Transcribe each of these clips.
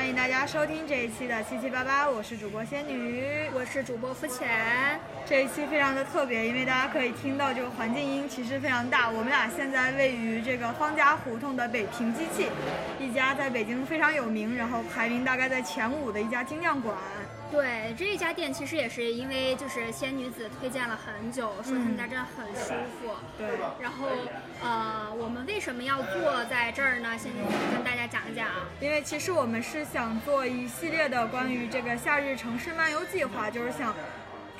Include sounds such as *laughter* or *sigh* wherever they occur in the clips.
欢迎大家收听这一期的七七八八，我是主播仙女，我是主播肤浅。这一期非常的特别，因为大家可以听到这个环境音其实非常大。我们俩现在位于这个方家胡同的北平机器，一家在北京非常有名，然后排名大概在前五的一家精酿馆。对这一家店，其实也是因为就是仙女子推荐了很久，说他们家真的很舒服。对。然后呃，我们为什么要坐在这儿呢？仙女子跟大家讲一讲。因为其实我们是想做一系列的关于这个夏日城市漫游计划，就是想。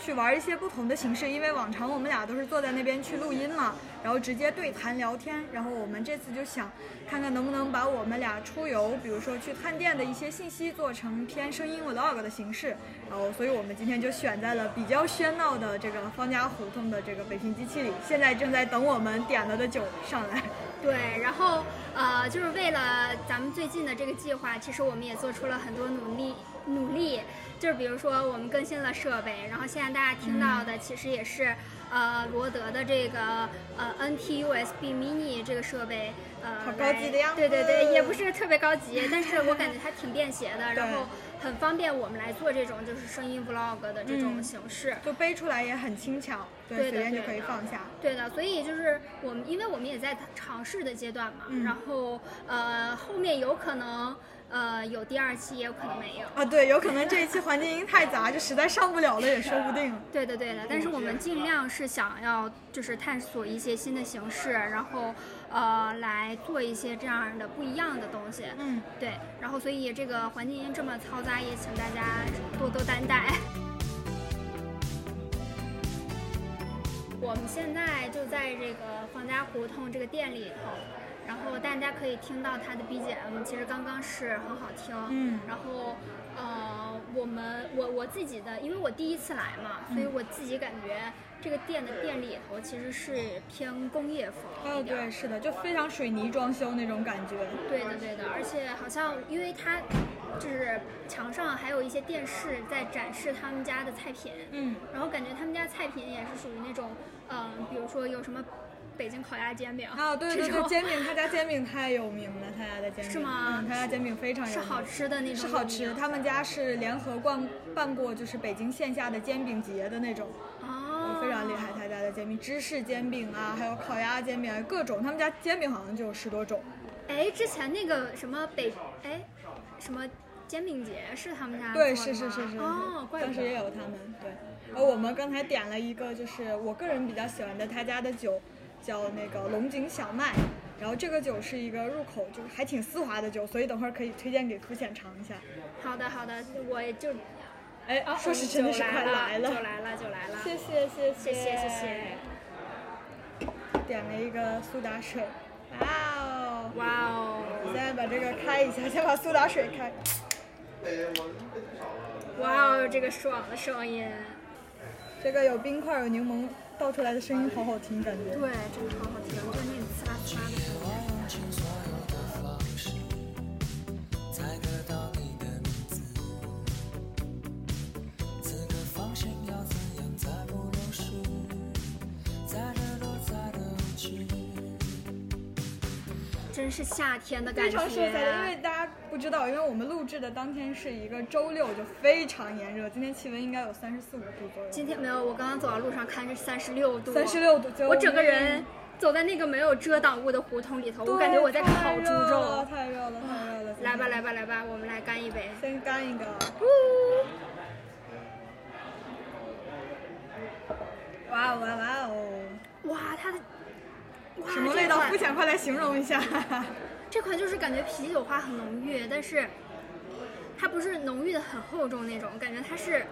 去玩一些不同的形式，因为往常我们俩都是坐在那边去录音嘛，然后直接对谈聊天。然后我们这次就想看看能不能把我们俩出游，比如说去探店的一些信息做成偏声音 vlog 的形式。然后，所以我们今天就选在了比较喧闹的这个方家胡同的这个北平机器里，现在正在等我们点了的酒上来。对，然后呃，就是为了咱们最近的这个计划，其实我们也做出了很多努力努力。就是比如说，我们更新了设备，然后现在大家听到的其实也是，呃，罗德的这个呃 NT USB Mini 这个设备，呃，好高级的样子。对对对，也不是特别高级，但是我感觉它挺便携的，*laughs* 然后很方便我们来做这种就是声音 Vlog 的这种形式，就背出来也很轻巧，对，随便就可以放下。对的，所以就是我们，因为我们也在尝试的阶段嘛，然后呃，后面有可能。呃，有第二期也有可能没有啊，对，有可能这一期环境音太杂，就实在上不了了，也说不定。对的，对的，但是我们尽量是想要就是探索一些新的形式，然后呃来做一些这样的不一样的东西。嗯，对，然后所以这个环境音这么嘈杂，也请大家多多担待。*laughs* 我们现在就在这个皇家胡同这个店里头。然后大家可以听到它的 BGM，其实刚刚是很好听。嗯。然后，呃，我们我我自己的，因为我第一次来嘛，所以我自己感觉这个店的店里头其实是偏工业风。哦，对，是的，就非常水泥装修那种感觉。对的，对的，而且好像因为它就是墙上还有一些电视在展示他们家的菜品。嗯。然后感觉他们家菜品也是属于那种，嗯，比如说有什么。北京烤鸭煎饼啊，对对对，煎饼，他家煎饼太有名了，他家的煎饼是吗？嗯，他家煎饼非常有名，是好吃的那种，是好吃。他们家是联合办办过，就是北京线下的煎饼节的那种，哦，非常厉害。他家的煎饼，芝士煎饼啊，还有烤鸭煎饼，各种。他们家煎饼好像就有十多种。哎，之前那个什么北哎，什么煎饼节是他们家对，是是是是，哦，当时也有他们对。而，我们刚才点了一个，就是我个人比较喜欢的他家的酒。叫那个龙井小麦，然后这个酒是一个入口就是还挺丝滑的酒，所以等会儿可以推荐给肤浅尝一下。好的好的，我也就，哎，说是真的是快来了，就来了就来了，谢谢谢谢谢谢谢。点了一个苏打水，哇哦哇哦，现在把这个开一下，先把苏打水开。哇哦，这个爽的声音，这个有冰块有柠檬。倒出来的声音好好听，感觉。对，真的好好听，真是夏天的感觉。非常适合夏天，因为大家不知道，因为我们录制的当天是一个周六，就非常炎热。今天气温应该有三十四五度左右。今天没有，我刚刚走到路上看是三十六度。三十六度，我整个人走在那个没有遮挡物的胡同里头，我感觉我在烤猪肉。太热了，太热了。来吧，来吧，来吧，我们来干一杯。先干一个。哇哦哇哇。什么味道？肤浅，快来形容一下。*laughs* 这款就是感觉啤酒花很浓郁，但是它不是浓郁的很厚重那种，感觉它是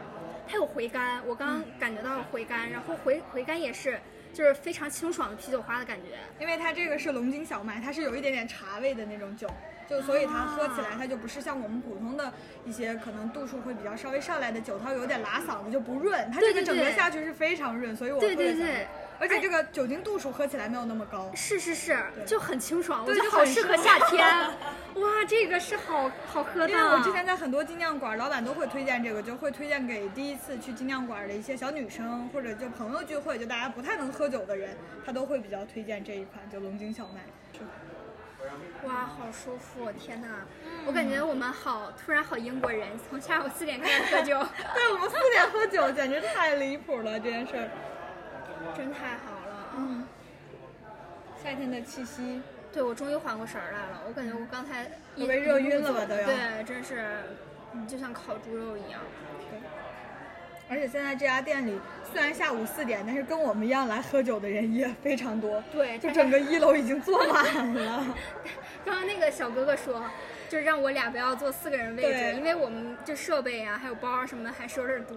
它有回甘。我刚感觉到回甘，然后回回甘也是就是非常清爽的啤酒花的感觉。因为它这个是龙井小麦，它是有一点点茶味的那种酒，就所以它喝起来它就不是像我们普通的一些可能度数会比较稍微上来的酒，它有点拉嗓子就不润。它这个整个下去是非常润，所以我对对对。而且这个酒精度数喝起来没有那么高，是是是，就很清爽，我觉得好适合夏天。*laughs* 哇，这个是好好喝的。因为我之前在很多精酿馆，老板都会推荐这个，就会推荐给第一次去精酿馆的一些小女生，或者就朋友聚会，就大家不太能喝酒的人，他都会比较推荐这一款，就龙井小麦。哇，好舒服！天哪，我感觉我们好突然好英国人，从下午四点开始喝酒，*laughs* 对我们四点喝酒，简直太离谱了这件事儿。真太好了。嗯，夏天的气息，对我终于缓过神儿来了，我感觉我刚才一都被热晕了吧都要对，真是就像烤猪肉一样。对而且现在这家店里虽然下午四点，但是跟我们一样来喝酒的人也非常多。对，就整个一楼已经坐满了。*laughs* 刚刚那个小哥哥说，就让我俩不要坐四个人位置，因为我们这设备啊，还有包啊什么的还是有点多。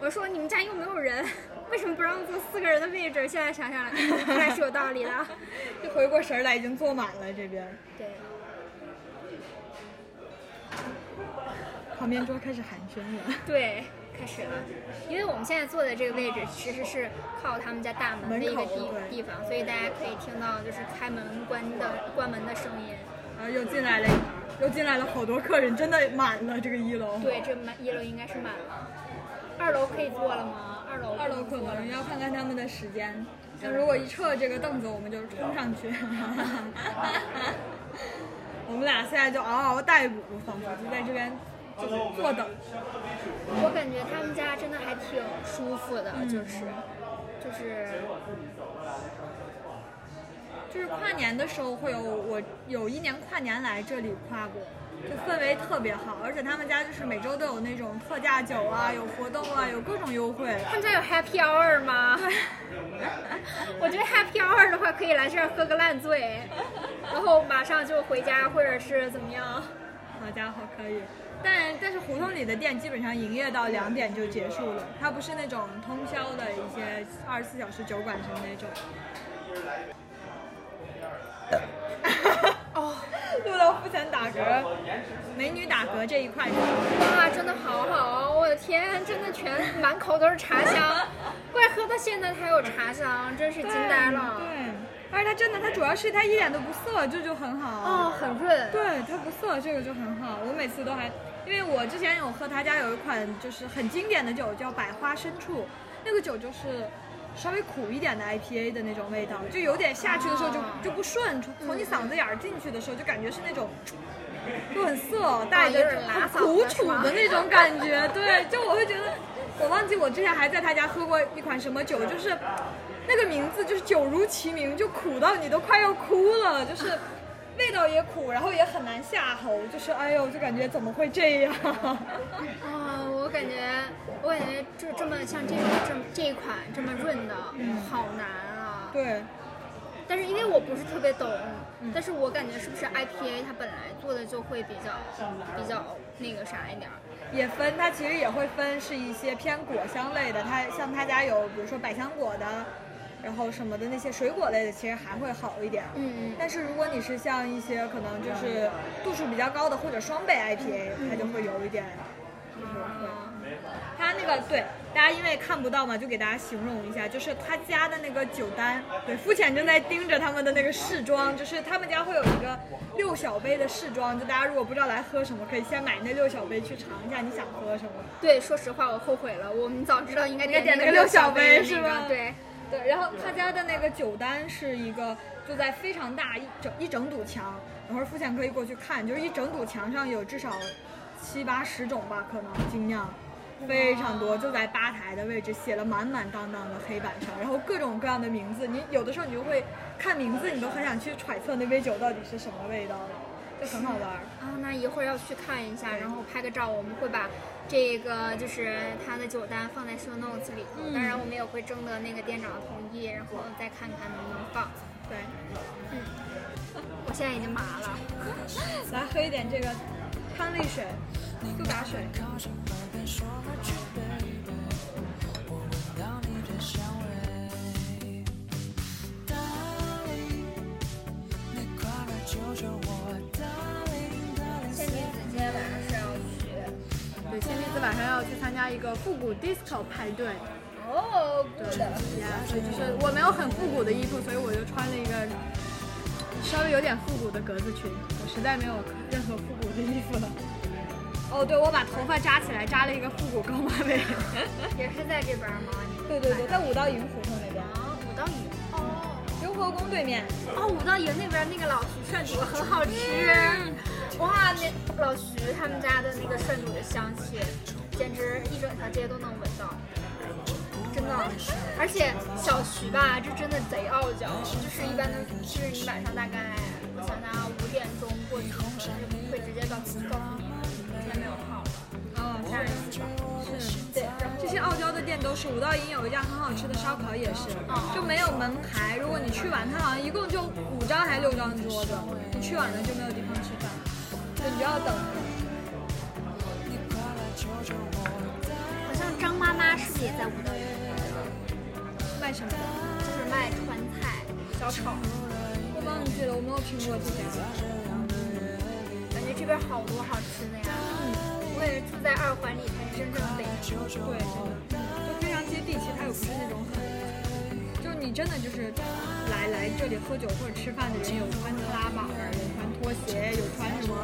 我说你们家又没有人，为什么不让坐四个人的位置？现在想想来，*laughs* 看来是有道理的。就回过神来，已经坐满了这边。对，旁边桌开始寒暄了。对，开始了。因为我们现在坐的这个位置其实是靠他们家大门的一个地地方，所以大家可以听到就是开门关的关门的声音。然后又进来了，又进来了好多客人，真的满了这个一楼。对，这满一楼应该是满了。二楼可以坐了吗？二楼二楼可能要看看他们的时间。那如果一撤这个凳子，我们就冲上去。*laughs* 我们俩现在就嗷嗷待哺，仿佛就在这边就是坐等。我感觉他们家真的还挺舒服的，嗯就是就是就是跨年的时候会有我有一年跨年来这里跨过，就氛围特别好，而且他们家就是每周都有那种特价酒啊，有活动啊，有各种优惠。他们家有 Happy Hour 吗？我觉得 Happy Hour 的话，可以来这儿喝个烂醉，然后马上就回家，或者是怎么样？好家伙，可以。但但是胡同里的店基本上营业到两点就结束了，它不是那种通宵的一些二十四小时酒馆什么那种。*laughs* 哦，录到付钱打嗝，美女打嗝这一块是哇，真的好好哦！我的天，真的全满口都是茶香，怪喝到现在还有茶香，真是惊呆了。对，而且它真的，它主要是它一点都不涩，这就很好。哦，很润。对，它不涩，这个就很好。我每次都还，因为我之前有喝他家有一款就是很经典的酒，叫百花深处，那个酒就是稍微苦一点的 IPA 的那种味道，就有点下去的时候就、哦就不顺，从从你嗓子眼儿进去的时候就感觉是那种。就很涩，带着很苦楚的那种感觉，对，就我会觉得，我忘记我之前还在他家喝过一款什么酒，就是那个名字就是酒如其名，就苦到你都快要哭了，就是味道也苦，然后也很难下喉，就是哎呦，就感觉怎么会这样？*laughs* 啊、我感觉，我感觉就这么像这种这这一款这么润的，好难啊。对，但是因为我不是特别懂，但是我感觉是不是 IPA 它本来做的就会比较比较那个啥一点儿。也分，它其实也会分是一些偏果香类的，它像他家有比如说百香果的，然后什么的那些水果类的，其实还会好一点。嗯但是如果你是像一些可能就是度数比较高的或者双倍 IPA，它就会有一点就是会。对大家因为看不到嘛，就给大家形容一下，就是他家的那个酒单，对，肤浅正在盯着他们的那个试装，就是他们家会有一个六小杯的试装，就大家如果不知道来喝什么，可以先买那六小杯去尝一下你想喝什么。对，说实话我后悔了，我们早知道应该点那个六小杯杯是吧对，对，然后他家的那个酒单是一个就在非常大一整一整堵墙，等会儿付钱可以过去看，就是一整堵墙上有至少七八十种吧，可能精酿。非常多，就在吧台的位置写了满满当当的黑板上，然后各种各样的名字，你有的时候你就会看名字，你都很想去揣测那杯酒到底是什么味道，就很好玩。啊，那一会儿要去看一下，然后拍个照，我们会把这个就是他的酒单放在 show notes 里头。嗯当然，我们也会征得那个店长的同意，然后再看看能不能放。对，嗯我现在已经麻了。*laughs* 来喝一点这个康力水、苏打水。仙女子今天晚上是要去对，仙女子晚上要去参加一个复古 disco 派对。哦，对呀，所以就是我没有很复古的衣服，所以我就穿了一个稍微有点复古的格子裙。我实在没有任何复古的衣服了。哦，对，我把头发扎起来，扎了一个复古高马尾。*laughs* 也是在这边吗？对对对，在五道营胡同那边。啊，五道营。哦，优惠和宫对面。哦，五道营那边那个老徐涮肚很好吃，*laughs* 哇，那老徐他们家的那个涮肚的香气，简直一整条街都能闻到，真的。而且小徐吧，这真的贼傲娇，就是一般都，就是你晚上大概我想想啊，五点钟过去，可能就会直接告诉哦，吓人是吧？是。对，这些傲娇的店都是五道营有一家很好吃的烧烤，也是，就没有门牌。如果你去晚，它好像一共就五张还是六张桌子，你去晚了就没有地方吃饭，就你就要等。好像张妈妈是不是也在五道营？卖什么的？就是卖川菜、小炒。我忘记了，我没有听过这家。感觉这边好多好吃的呀。嗯，我感觉住在二环里才是真正的北京。对，真的，就非常接地气，它又不是那种很，就你真的就是来来这里喝酒或者吃饭的人，有穿特拉板儿，有穿拖鞋，有穿什么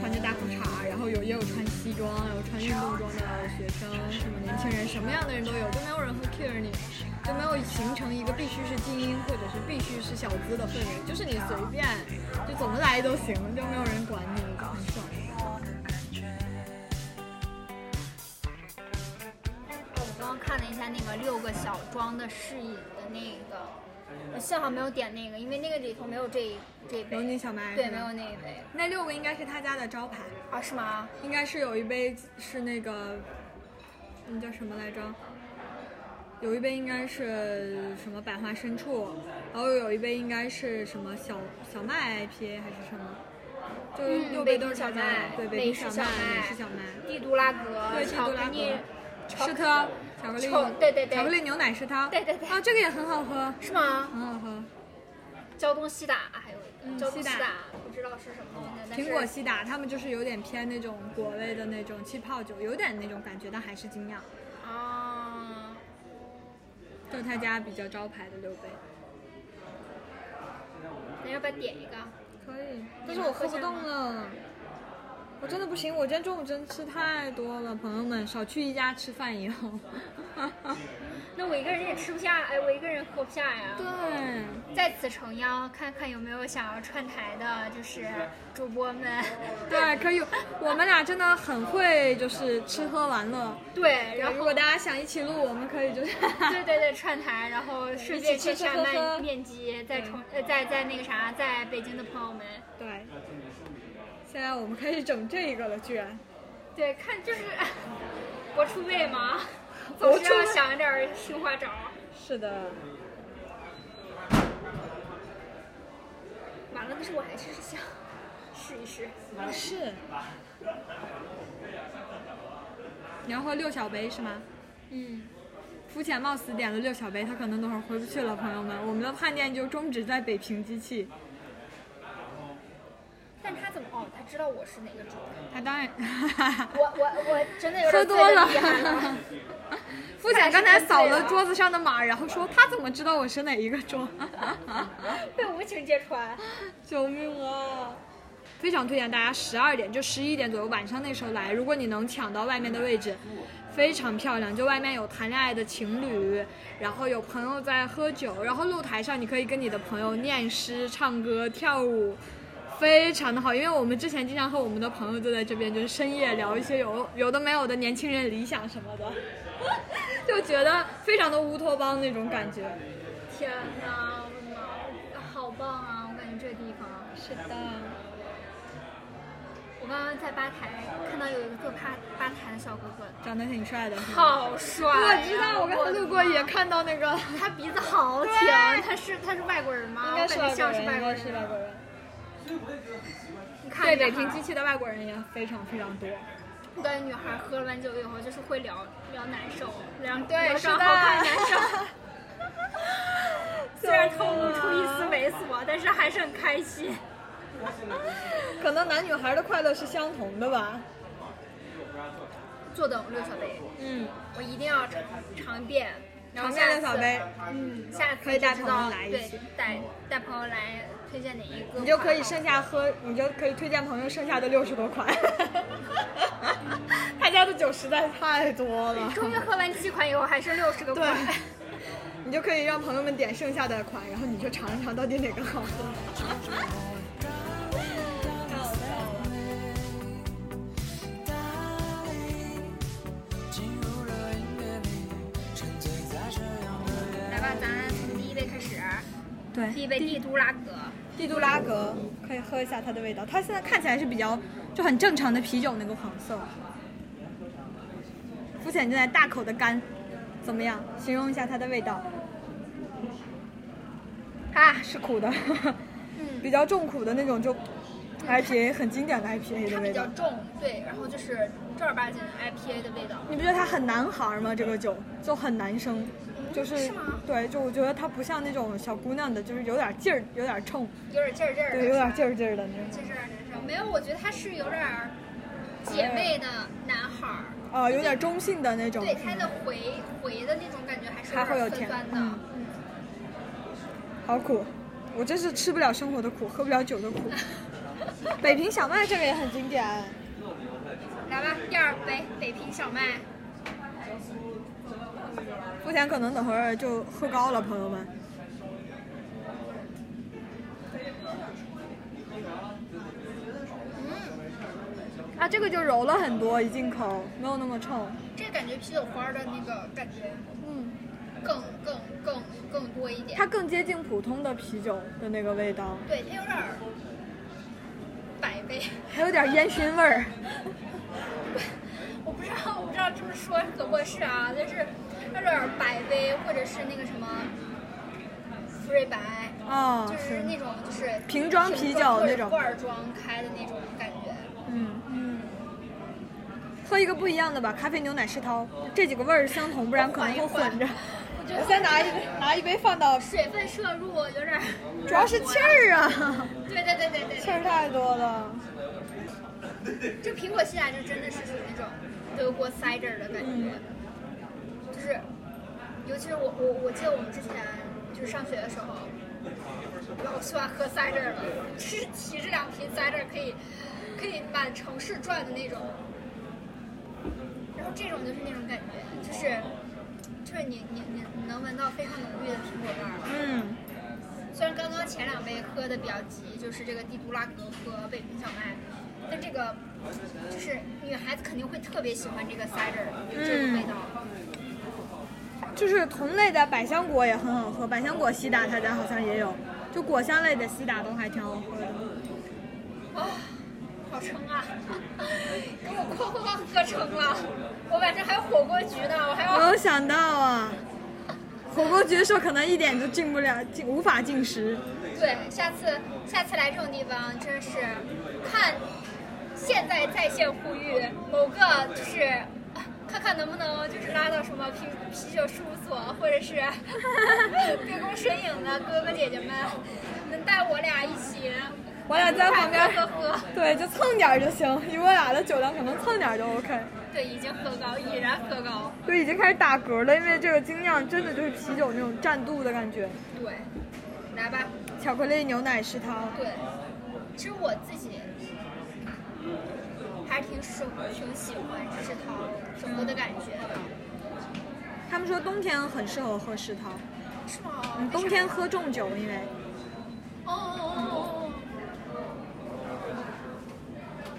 穿着大裤衩，然后有也有穿西装，有穿运动装的学生，什么年轻人，什么样的人都有，就没有人会 care 你，就没有形成一个必须是精英或者是必须是小资的氛围，就是你随便就怎么来都行，就没有人管你，一下那个六个小装的试饮的那个，我幸好没有点那个，因为那个里头没有这这杯。有你小麦对，没有那一杯那六个应该是他家的招牌，啊？是吗？应该是有一杯是那个，那叫什么来着？有一杯应该是什么百花深处，然后有一杯应该是什么小小麦 IPA 还是什么？就六杯都是他家的北京小麦对，美式北京，小麦美式小麦，帝都拉格，对，帝都拉巧克力格，湿特，巧克力，对对对。巧克力牛奶是它，对对对。啊，这个也很好喝，是吗？很好喝。胶东西打还有嗯胶东西打，不知道是什么东西，苹果西打，他们就是有点偏那种果味的那种气泡酒，有点那种感觉，但还是精酿。啊，就他家比较招牌的六杯，那要不要点一个？可以，但是我喝不动了，我真的不行，我今天中午真吃太多了，朋友们少去一家吃饭以后。*laughs* 那我一个人也吃不下，哎，我一个人喝不下呀。对，在此诚邀，看看有没有想要串台的，就是主播们。*laughs* 对，可以，我们俩真的很会，就是吃喝玩乐。对，然后如果大家想一起录，我们可以就是。对对对串台，然后顺便一起吃吃线下喝喝卖面基，在重呃在在那个啥，在北京的朋友们，对。现在我们开始整这个了，居然。对，看就是 *laughs* 我出位嘛，博出位总是要想点儿新花招。是的。完了，但是我还是想 *laughs* 试一试。是。你要喝六小杯是吗？嗯，肤浅冒死点了六小杯，他可能等会儿回不去了，朋友们。我们的探店就终止在北平机器。但他怎么哦？他知道我是哪个主？他当然。*laughs* 我我我真的有点喝多了醉得厉害了。*laughs* 肤浅刚才扫了 *laughs* 桌子上的码，然后说他怎么知道我是哪一个桌？被无情揭穿。救命啊！非常推荐大家十二点就十一点左右晚上那时候来，如果你能抢到外面的位置，非常漂亮。就外面有谈恋爱的情侣，然后有朋友在喝酒，然后露台上你可以跟你的朋友念诗、唱歌、跳舞。非常的好，因为我们之前经常和我们的朋友就在这边，就是深夜聊一些有有的没有的年轻人理想什么的，*laughs* 就觉得非常的乌托邦那种感觉。天哪，我的妈，好棒啊！我感觉这地方。是的，我刚刚在吧台看到有一个做吧吧台的小哥哥，长得挺帅的，好帅、啊！我知道，我刚才路过也看到那个，他鼻子好挺，他是他是外国人吗？应该是外外国国人，是外国人。对北平机器的外国人也非常非常多。我感觉女孩喝了完酒以后就是会聊聊男生，聊对是。*laughs* 虽然透露出一丝猥琐，但是还是很开心。*laughs* 可能男女孩的快乐是相同的吧。坐等六小杯，嗯，我一定要尝尝一遍。尝一下小杯，嗯，下次可以带朋友来一起，带带朋友来推荐哪一个，你就可以剩下喝，你就可以推荐朋友剩下的六十多款。*laughs* 他家的酒实在太多了。终于喝完七款以后还剩六十个对款。*laughs* 你就可以让朋友们点剩下的款，然后你就尝一尝到底哪个好喝。一杯帝都拉格，帝都拉格可以喝一下它的味道，它现在看起来是比较就很正常的啤酒那个黄色。肤浅正在大口的干，怎么样？形容一下它的味道。啊，是苦的，嗯，比较重苦的那种，就 IPA 很经典的 IPA 的味道。比较重，对，然后就是正儿八经 IPA 的味道。你不觉得它很男孩吗？这个酒就很男生，就是是对，就我觉得它不像那种小姑娘的，就是有点劲儿，有点冲，有点劲儿劲儿的，对，有点劲儿，劲儿的那种。劲儿男生。没有，我觉得他是有点儿姐妹的男孩儿。啊，有点中性的那种。对，它的回回的那种感觉还是还会有甜点酸酸的。嗯嗯，好苦，我真是吃不了生活的苦，喝不了酒的苦。*laughs* 北平小麦这个也很经典，来吧，第二杯北平小麦。付钱可能等会儿就喝高了，朋友们。嗯，啊，这个就柔了很多，一进口没有那么冲。这个感觉啤酒花的那个感觉嗯，更更更更多一点。它更接近普通的啤酒的那个味道，对，它有点百杯。还有点烟熏味儿。*laughs* 我不知道，我不知道这么说合不合适啊，但是那种百威或者是那个什么福瑞白，啊、就是那种就是瓶装啤酒那种罐装开的那种感觉。嗯，嗯，喝一个不一样的吧，咖啡牛奶世涛，这几个味儿相同，不然可能会混着。我先拿一杯，拿一杯放到，水分摄入有点，主要是气儿啊，对对对对对气儿，太多了。这苹果西打就真的是属于那种德国 cider 的感觉，就是，尤其是我我我记得我们之前就是上学的时候，老喜欢喝塞这儿了，就是提着两瓶 cider 可以可以满城市转的那种。然后这种就是那种感觉，就是就是你你你你能闻到非常浓郁的苹果味儿。嗯，虽然刚刚前两杯喝的比较急，就是这个帝都拉格和北平小麦，但这个就是女孩子肯定会特别喜欢这个 cider 这个味道。就是同类的百香果也很好喝，百香果西打他家好像也有，就果香类的西打都还挺好喝的。啊、好撑啊！*laughs* 给我哐哐哐喝撑了。我晚上还有火锅局呢，我还要没有想到啊，火锅局说可能一点都进不了，进无法进食。对，下次下次来这种地方真是看现在在线呼吁某个就是。啊 *laughs* 看看能不能就是拉到什么啤啤酒事务所，或者是杯弓蛇影的哥哥姐姐们，能带我俩一起，我俩在旁边喝喝喝。*laughs* 对，就蹭点儿就行，以我俩的酒量可能蹭点儿就 OK。对，已经喝高，已然喝高。对，已经开始打嗝了，因为这个精酿真的就是啤酒那种占度的感觉。对，来吧。巧克力牛奶世涛，对，其实我自己还挺喜挺喜欢世涛整个的感觉的。他们说冬天很适合喝世涛，是吗？嗯，冬天喝重酒，因为哦哦哦哦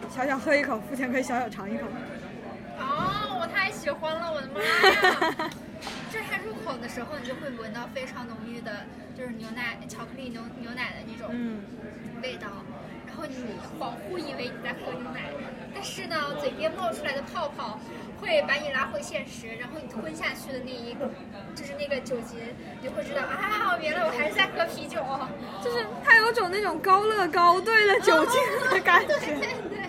小小喝一口，付钱可以小小尝一口。哦！哦，我太喜欢了，我的妈呀！*laughs* 就是它入口的时候，你就会闻到非常浓郁的，就是牛奶、巧克力牛牛奶的那种嗯，味道，然后你恍惚以为你在喝牛奶，但是呢，嘴边冒出来的泡泡会把你拉回现实，然后你吞下去的那一，就是那个酒精，你就会知道啊，原来我还是在喝啤酒。就是它有种那种高乐高兑了酒精的感对觉。对对，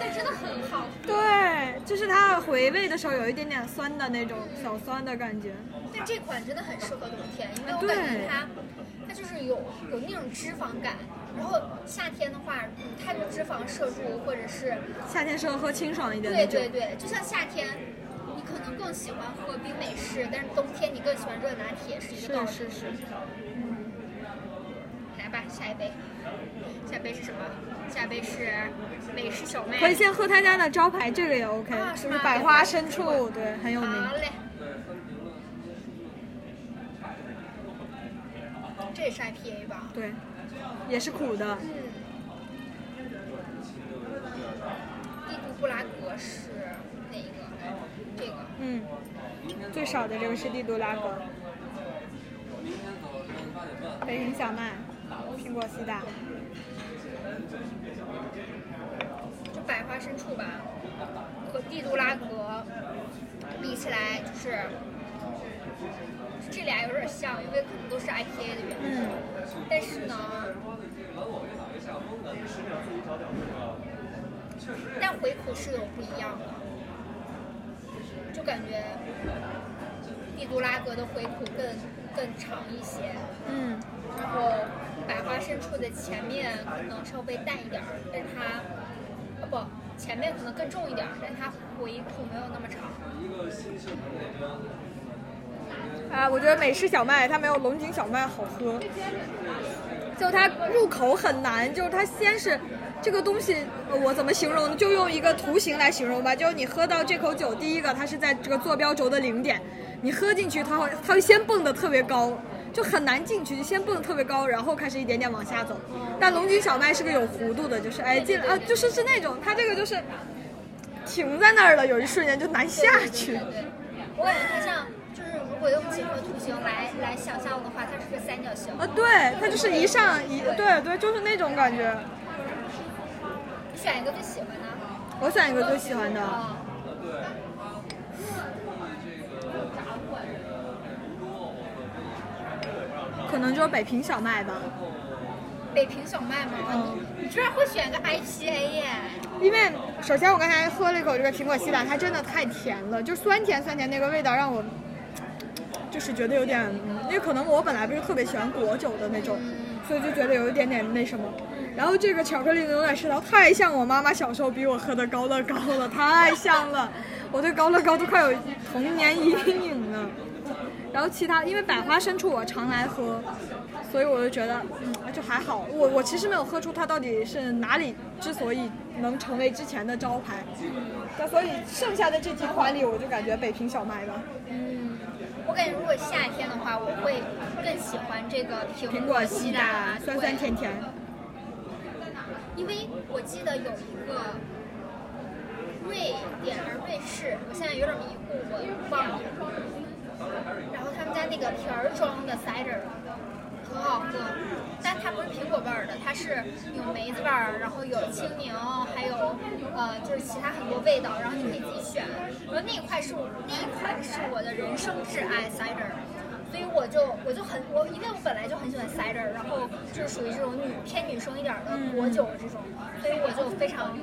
但真的很好。对，就是它回味的时候有一点点酸的那种小酸的感觉。但这款真的很适合冬天，因为我感觉它，它就是有有那种脂肪感，然后夏天的话，嗯，太多脂肪摄入或者是，夏天适合喝清爽一点对的对。对对，就像夏天，你可能更喜欢喝冰美式，但是冬天你更喜欢热拿铁，是一个道理。是是是，来吧，下一杯，下一杯是什么？下一杯是美式小麦。可以先喝他家的招牌，这个也 OK，、啊是吗就是百花深处，对，很有名。好嘞。这也是 IPA 吧？对，也是苦的。嗯。帝都布拉格是哪一个？这个。嗯，最少的这个是帝都拉格。北平小麦，苹果西打。就百花深处吧，和帝都拉格比起来，就是这俩有点像，因为可能都是 IPA 的原因。嗯。但是呢，但回口是有不一样的，就感觉帝都拉格的回口更更长一些。嗯。然后百花深处的前面可能稍微淡一点儿，但它啊不，前面可能更重一点，但它回口没有那么长。啊，我觉得美式小麦它没有龙井小麦好喝，就它入口很难，就是它先是这个东西，我怎么形容呢？就用一个图形来形容吧，就是你喝到这口酒，第一个它是在这个坐标轴的零点，你喝进去它会它会先蹦得特别高。就很难进去，先蹦的特别高，然后开始一点点往下走。但龙井小麦是个有弧度的，就是哎进啊，就是是那种它这个就是停在那儿了，有一瞬间就难下去。我感觉它像，果用几何图形来来想象的话，它是个三角形。啊，对，它就是一上一，对对，就是那种感觉。你选一个最喜欢的。我选一个最喜欢的。可能就是北平小麦吧。北平小麦吗？嗯。你居然会选个 IPA 耶？因为首先我刚才喝了一口这个苹果西打，它真的太甜了，就酸甜酸甜那个味道让我，就是觉得有点，因为可能我本来不是特别喜欢果酒的那种，所以就觉得有一点点那什么。然后这个巧克力牛奶石桃太像我妈妈小时候逼我喝的高乐高了，太像了，我对高乐高都快有童年阴影了。然后其他，因为百花深处我常来喝，所以我就觉得，嗯，就还好。我我其实没有喝出它到底是哪里之所以能成为之前的招牌。那所以剩下的这几款里，我就感觉北平小麦吧。嗯，我感觉如果夏天的话，我会更喜欢这个苹果西打，酸酸甜甜。因为我记得有一个瑞典还是瑞士，我现在有点迷糊，我忘了。然后他们家那个瓶儿装的 cider 很好喝，但它不是苹果味儿的，它是有梅子味儿，然后有青柠，还有呃就是其他很多味道，然后你可以自己选。然后那一块是那一款是我的人生挚爱 cider，所以我就我就很我因为我本来就很喜欢 cider，然后就是属于这种女偏女生一点的果酒这种，所以我就非常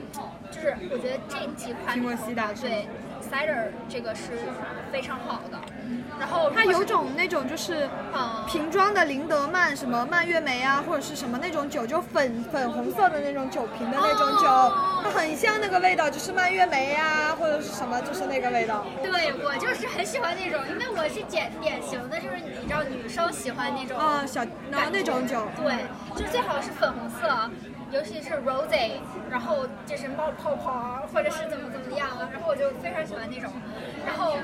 就是我觉得这几款对 cider 这个是非常好的。然后它有种那种就是瓶装的林德曼什么蔓越莓啊，或者是什么那种酒，就粉粉红色的那种酒瓶的那种酒，它很像那个味道，就是蔓越莓啊，或者是什么，就是那个味道。对我就是很喜欢那种，因为我是典典型的，就是你知道女生喜欢那种啊小然后那种酒，对，就最好是粉红色。尤其是 rose，然后就是冒泡泡，或者是怎么怎么样，然后我就非常喜欢那种。然后，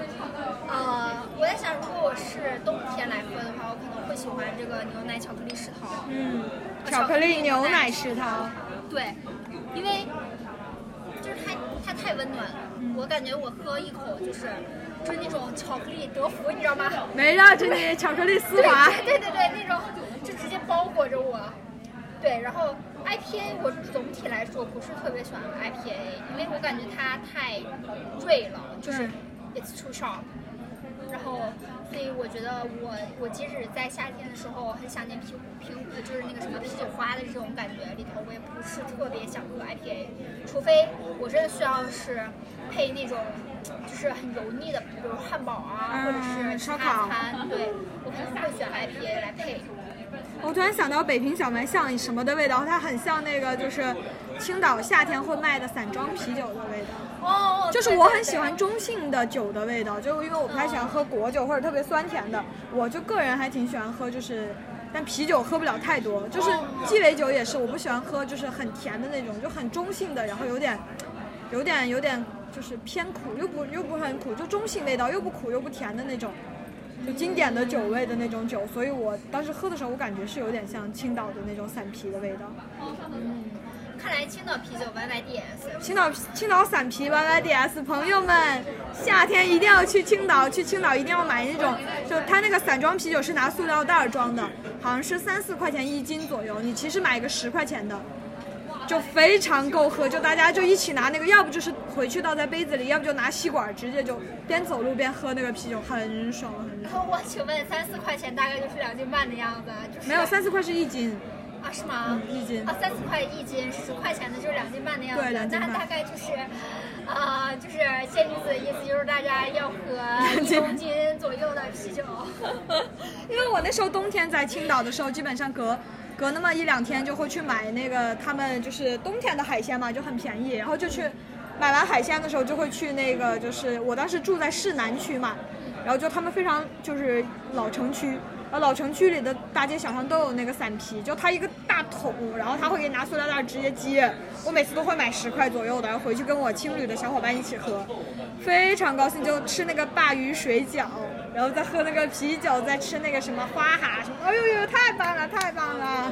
呃，我在想，如果我是冬天来喝的话，我可能会喜欢这个牛奶巧克力石桃。嗯，巧克力牛奶石桃。对，因为就是它它太温暖了，我感觉我喝一口就是就是那种巧克力德芙，你知道吗？没了，就那巧克力丝滑。对对对，那种就直接包裹着我。对，然后 IPA 我总体来说不是特别喜欢 IPA，因为我感觉它太锐了，就是 it's too sharp。然后，所以我觉得我我即使在夏天的时候很想念啤啤就是那个什么啤酒花的这种感觉里头，我也不是特别想喝 IPA，除非我真的需要是配那种就是很油腻的，比如汉堡啊，或者是烧烤餐，对我可能会选 IPA 来配。我突然想到北平小麦像什么的味道？它很像那个，就是青岛夏天会卖的散装啤酒的味道。哦，就是我很喜欢中性的酒的味道，就因为我不太喜欢喝果酒或者特别酸甜的。我就个人还挺喜欢喝，就是但啤酒喝不了太多。就是鸡尾酒也是，我不喜欢喝就是很甜的那种，就很中性的，然后有点有点有点就是偏苦，又不又不很苦，就中性味道，又不苦又不甜的那种。就经典的酒味的那种酒，所以我当时喝的时候，我感觉是有点像青岛的那种散啤的味道。嗯，看来青岛啤酒 YYDS。青岛青岛散啤 YYDS，朋友们，夏天一定要去青岛，去青岛一定要买那种，就它那个散装啤酒是拿塑料袋装的，好像是三四块钱一斤左右，你其实买个十块钱的。就非常够喝，就大家就一起拿那个，要不就是回去倒在杯子里，要不就拿吸管直接就边走路边喝那个啤酒，很爽很爽。我请问三四块钱大概就是两斤半的样子，就是没有三四块是一斤啊？是吗？一斤啊，三四块一斤，十块钱的就是两斤半的样子。对，两斤半。那大概就是，啊，就是仙女子的意思就是大家要喝一公斤左右的啤酒。*laughs* 因为我那时候冬天在青岛的时候，基本上隔。隔那么一两天就会去买那个他们就是冬天的海鲜嘛，就很便宜，然后就去买完海鲜的时候就会去那个就是我当时住在市南区嘛，然后就他们非常就是老城区，呃老城区里的大街小巷都有那个散啤，就他一个大桶，然后他会给你拿塑料袋直接接，我每次都会买十块左右的，然后回去跟我青旅的小伙伴一起喝，非常高兴，就吃那个鲅鱼水饺。然后再喝那个啤酒，再吃那个什么花蛤什么，哎呦呦，太棒了，太棒了！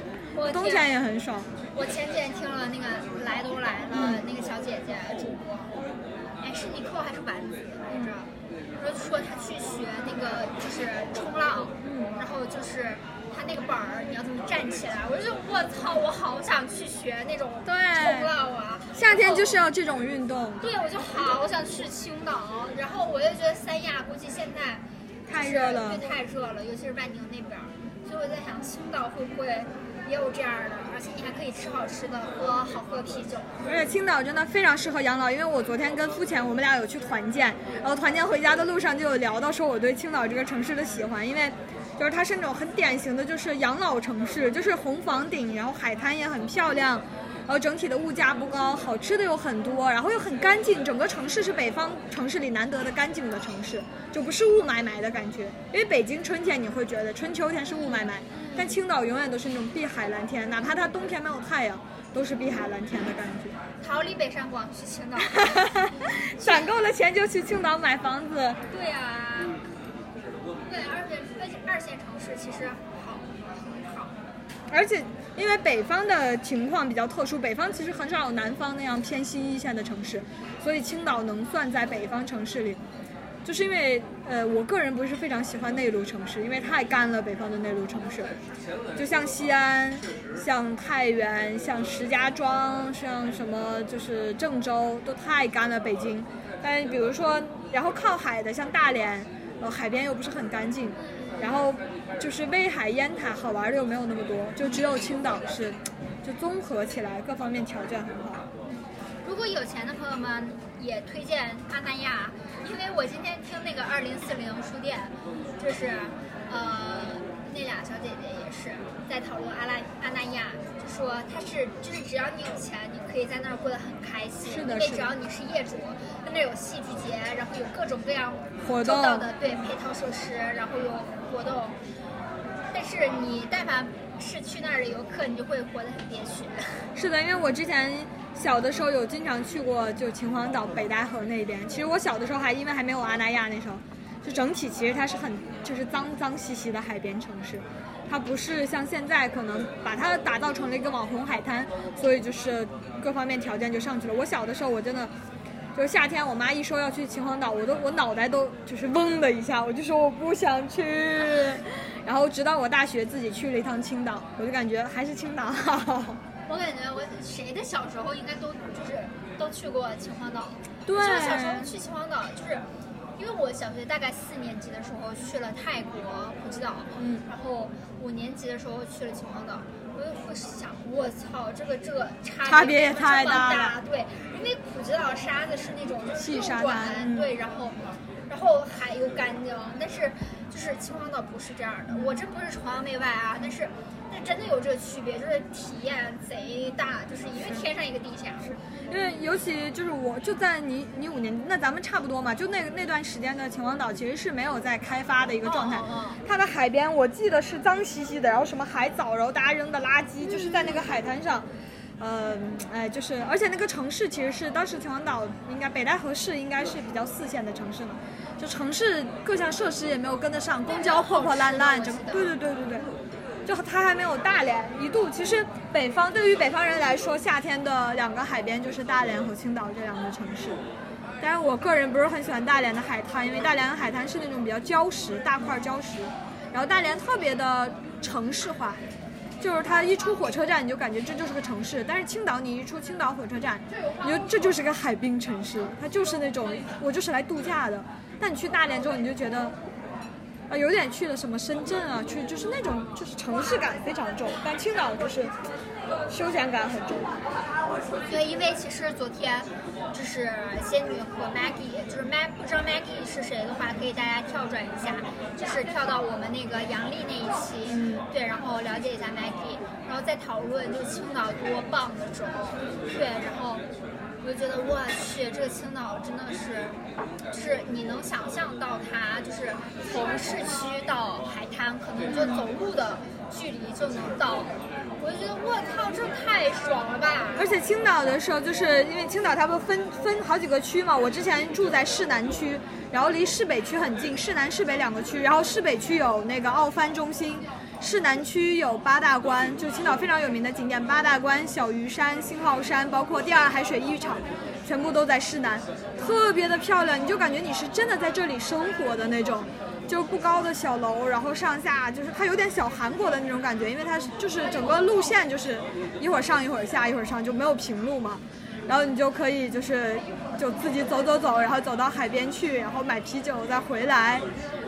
冬天也很爽。我前几天听了那个来都来了那个小姐姐主播，哎，是尼克还是丸子来着？说说她去学那个就是冲浪，然后就是她那个板儿你要怎么站起来？我就我操，我好想去学那种冲浪啊！夏天就是要这种运动。对，我就好想去青岛，然后我又觉得三亚估计现在。太热了，对，太热了，尤其是万宁那边，所以我在想，青岛会不会也有这样的？而且你还可以吃好吃的，喝好喝啤酒。而且青岛真的非常适合养老，因为我昨天跟付钱，我们俩有去团建，然后团建回家的路上就有聊到说我对青岛这个城市的喜欢，因为就是它是那种很典型的，就是养老城市，就是红房顶，然后海滩也很漂亮。然后整体的物价不高，好吃的有很多，然后又很干净，整个城市是北方城市里难得的干净的城市，就不是雾霾霾的感觉。因为北京春天你会觉得春秋天是雾霾霾，但青岛永远都是那种碧海蓝天，哪怕它冬天没有太阳，都是碧海蓝天的感觉。逃离北上广去青岛，*laughs* 攒够了钱就去青岛买房子。对呀，对，而且而且二线城市其实好很好，而且。因为北方的情况比较特殊，北方其实很少有南方那样偏西一线的城市，所以青岛能算在北方城市里，就是因为呃，我个人不是非常喜欢内陆城市，因为太干了。北方的内陆城市，就像西安、像太原、像石家庄、像什么就是郑州都太干了。北京，但比如说，然后靠海的像大连，呃，海边又不是很干净。然后就是威海烟台好玩的又没有那么多，就只有青岛是，就综合起来各方面条件很好。如果有钱的朋友们也推荐阿那亚，因为我今天听那个二零四零书店，就是呃那俩小姐姐也是在讨论阿拉阿那亚，就说它是就是只要你有钱，你可以在那儿过得很开心，是的，因为只要你是业主，那那有戏剧节，然后有各种各样活动的对配套设施，然后有。活动，但是你但凡是去那儿的游客，你就会活得很憋屈。*laughs* 是的，因为我之前小的时候有经常去过，就秦皇岛、北戴河那边。其实我小的时候还因为还没有阿那亚那时候，就整体其实它是很就是脏脏兮兮的海边城市，它不是像现在可能把它打造成了一个网红海滩，所以就是各方面条件就上去了。我小的时候我真的。就是夏天，我妈一说要去秦皇岛，我都我脑袋都就是嗡的一下，我就说我不想去。然后直到我大学自己去了一趟青岛，我就感觉还是青岛好。我感觉我谁的小时候应该都就是都去过秦皇岛。对。小时候去秦皇岛，就是因为我小学大概四年级的时候去了泰国普吉岛，嗯，然后五年级的时候去了秦皇岛。我就会想，我操，这个这个差别也太大了。对，因为普吉岛沙子是那种细沙软，对，然后然后海又干净，但是就是秦皇岛不是这样的。我这不是崇洋媚外啊，但是。真的有这个区别，就是体验贼大，就是一个天上一个地下。是因为尤其就是我就在你你五年，那咱们差不多嘛，就那那段时间的秦皇岛其实是没有在开发的一个状态。它的海边我记得是脏兮兮的，然后什么海藻，然后大家扔的垃圾就是在那个海滩上，呃，哎，就是，而且那个城市其实是当时秦皇岛应该北戴河市应该是比较四线的城市嘛，就城市各项设施也没有跟得上，公交破破烂烂，整对对对对对，就它还没有大连一度。其实北方对于北方人来说，夏天的两个海边就是大连和青岛这两个城市。但是我个人不是很喜欢大连的海滩，因为大连的海滩是那种比较礁石，大块礁石，然后大连特别的城市化。就是它一出火车站，你就感觉这就是个城市。但是青岛，你一出青岛火车站，你就这就是个海滨城市，它就是那种我就是来度假的。但你去大连之后，你就觉得，啊，有点去了什么深圳啊，去就是那种就是城市感非常重。但青岛就是休闲感很重。对，因为其实昨天就是仙女和 Maggie，就是 Mag 不知道 Maggie 是谁的话，可以大家跳转一下，就是跳到我们那个杨丽那一期，嗯对，然后了解一下 Maggie，然后再讨论就是青岛多棒的时候，对，然后我就觉得我去，这个青岛真的是，就是你能想象到它就是从市区到海滩，可能就走路的距离就能到。我就觉得我靠，这太爽了吧！而且青岛的时候，就是因为青岛它不分分好几个区嘛，我之前住在市南区，然后离市北区很近，市南、市北两个区，然后市北区有那个奥帆中心，市南区有八大关，就青岛非常有名的景点八大关、小鱼山、信号山，包括第二海水浴场，全部都在市南，特别的漂亮，你就感觉你是真的在这里生活的那种。就不高的小楼，然后上下就是它有点小韩国的那种感觉，因为它就是整个路线就是一会儿上一会儿下一会儿上，就没有平路嘛。然后你就可以就是就自己走走走，然后走到海边去，然后买啤酒再回来，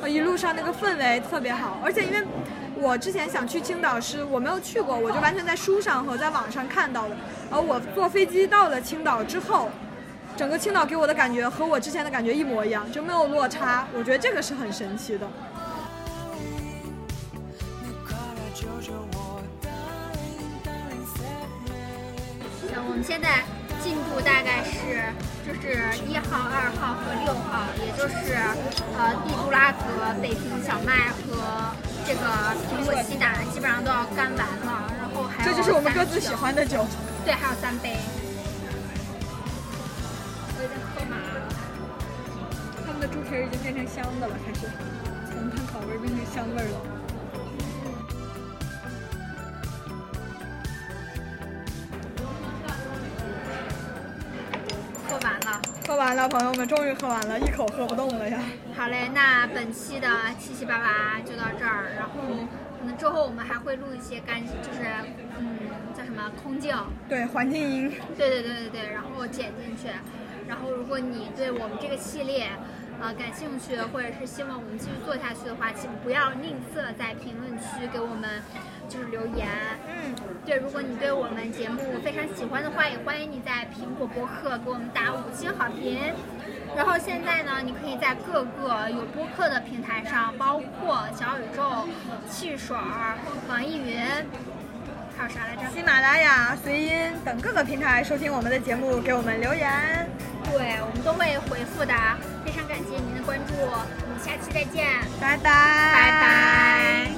呃一路上那个氛围特别好。而且因为我之前想去青岛是我没有去过，我就完全在书上和在网上看到的。而我坐飞机到了青岛之后。整个青岛给我的感觉和我之前的感觉一模一样，就没有落差。我觉得这个是很神奇的。行，我们现在进度大概是就是一号、二号和六号，也就是呃地布拉格、北平小麦和这个苹果西打基本上都要干完了，然后还有这就是我们各自三喜欢的酒。对，还有三杯。我已经喝麻了。他们的猪蹄已经变成香的了，开始从碳烤味变成香味了。喝完了，朋友们，终于喝完了，一口喝不动了呀。好嘞，那本期的七七八八就到这儿，然后可能之后我们还会录一些干，就是嗯叫什么空镜，对，环境音。对对对对对，然后剪进去。然后如果你对我们这个系列呃感兴趣，或者是希望我们继续做下去的话，请不要吝啬在评论区给我们就是留言。嗯，对，如果你对我们节目非常喜欢的话，也欢迎你在苹果播客给我们打五星好评。然后现在呢，你可以在各个有播客的平台上，包括小宇宙、汽水儿、网易云，还有啥来着？喜马拉雅、随音等各个平台收听我们的节目，给我们留言。对，我们都会回复的。非常感谢您的关注，我们下期再见，拜拜拜拜。